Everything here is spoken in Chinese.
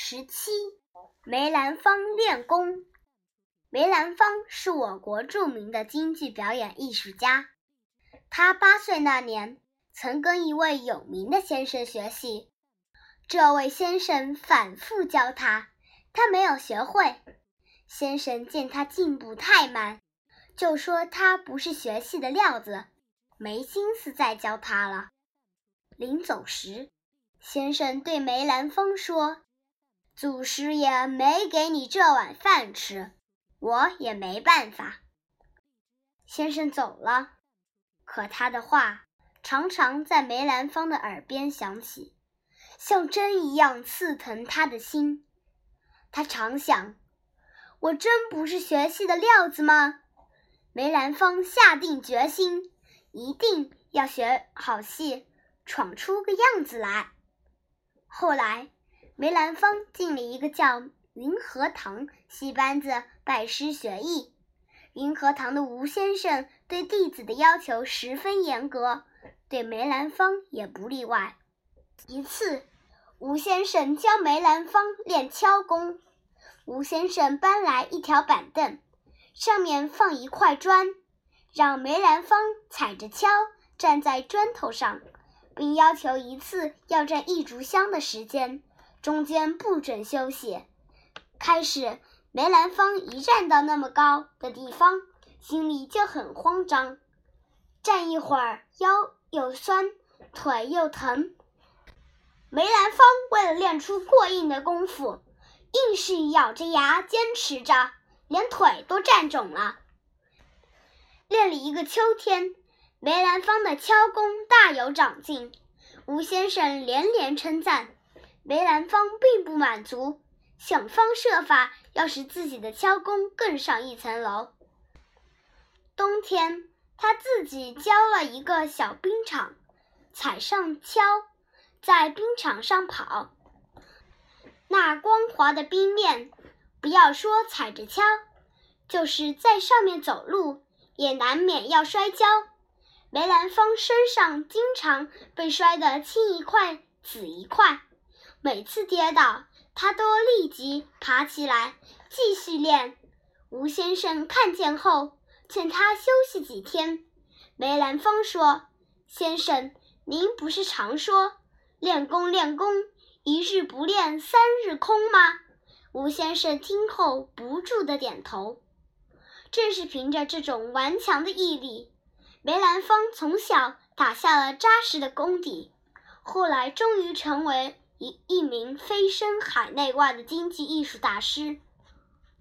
十七，梅兰芳练功。梅兰芳是我国著名的京剧表演艺术家。他八岁那年，曾跟一位有名的先生学戏。这位先生反复教他，他没有学会。先生见他进步太慢，就说他不是学戏的料子，没心思再教他了。临走时，先生对梅兰芳说。祖师爷没给你这碗饭吃，我也没办法。先生走了，可他的话常常在梅兰芳的耳边响起，像针一样刺疼他的心。他常想：我真不是学戏的料子吗？梅兰芳下定决心，一定要学好戏，闯出个样子来。后来。梅兰芳进了一个叫云和堂戏班子拜师学艺。云和堂的吴先生对弟子的要求十分严格，对梅兰芳也不例外。一次，吴先生教梅兰芳练敲功。吴先生搬来一条板凳，上面放一块砖，让梅兰芳踩着敲站在砖头上，并要求一次要站一炷香的时间。中间不准休息。开始，梅兰芳一站到那么高的地方，心里就很慌张。站一会儿，腰又酸，腿又疼。梅兰芳为了练出过硬的功夫，硬是咬着牙坚持着，连腿都站肿了。练了一个秋天，梅兰芳的敲功大有长进，吴先生连连称赞。梅兰芳并不满足，想方设法要使自己的敲功更上一层楼。冬天，他自己浇了一个小冰场，踩上敲，在冰场上跑。那光滑的冰面，不要说踩着敲，就是在上面走路，也难免要摔跤。梅兰芳身上经常被摔得青一块紫一块。每次跌倒，他都立即爬起来继续练。吴先生看见后，劝他休息几天。梅兰芳说：“先生，您不是常说练功练功，一日不练三日空吗？”吴先生听后不住地点头。正是凭着这种顽强的毅力，梅兰芳从小打下了扎实的功底，后来终于成为。一一名飞升海内外的经济艺术大师。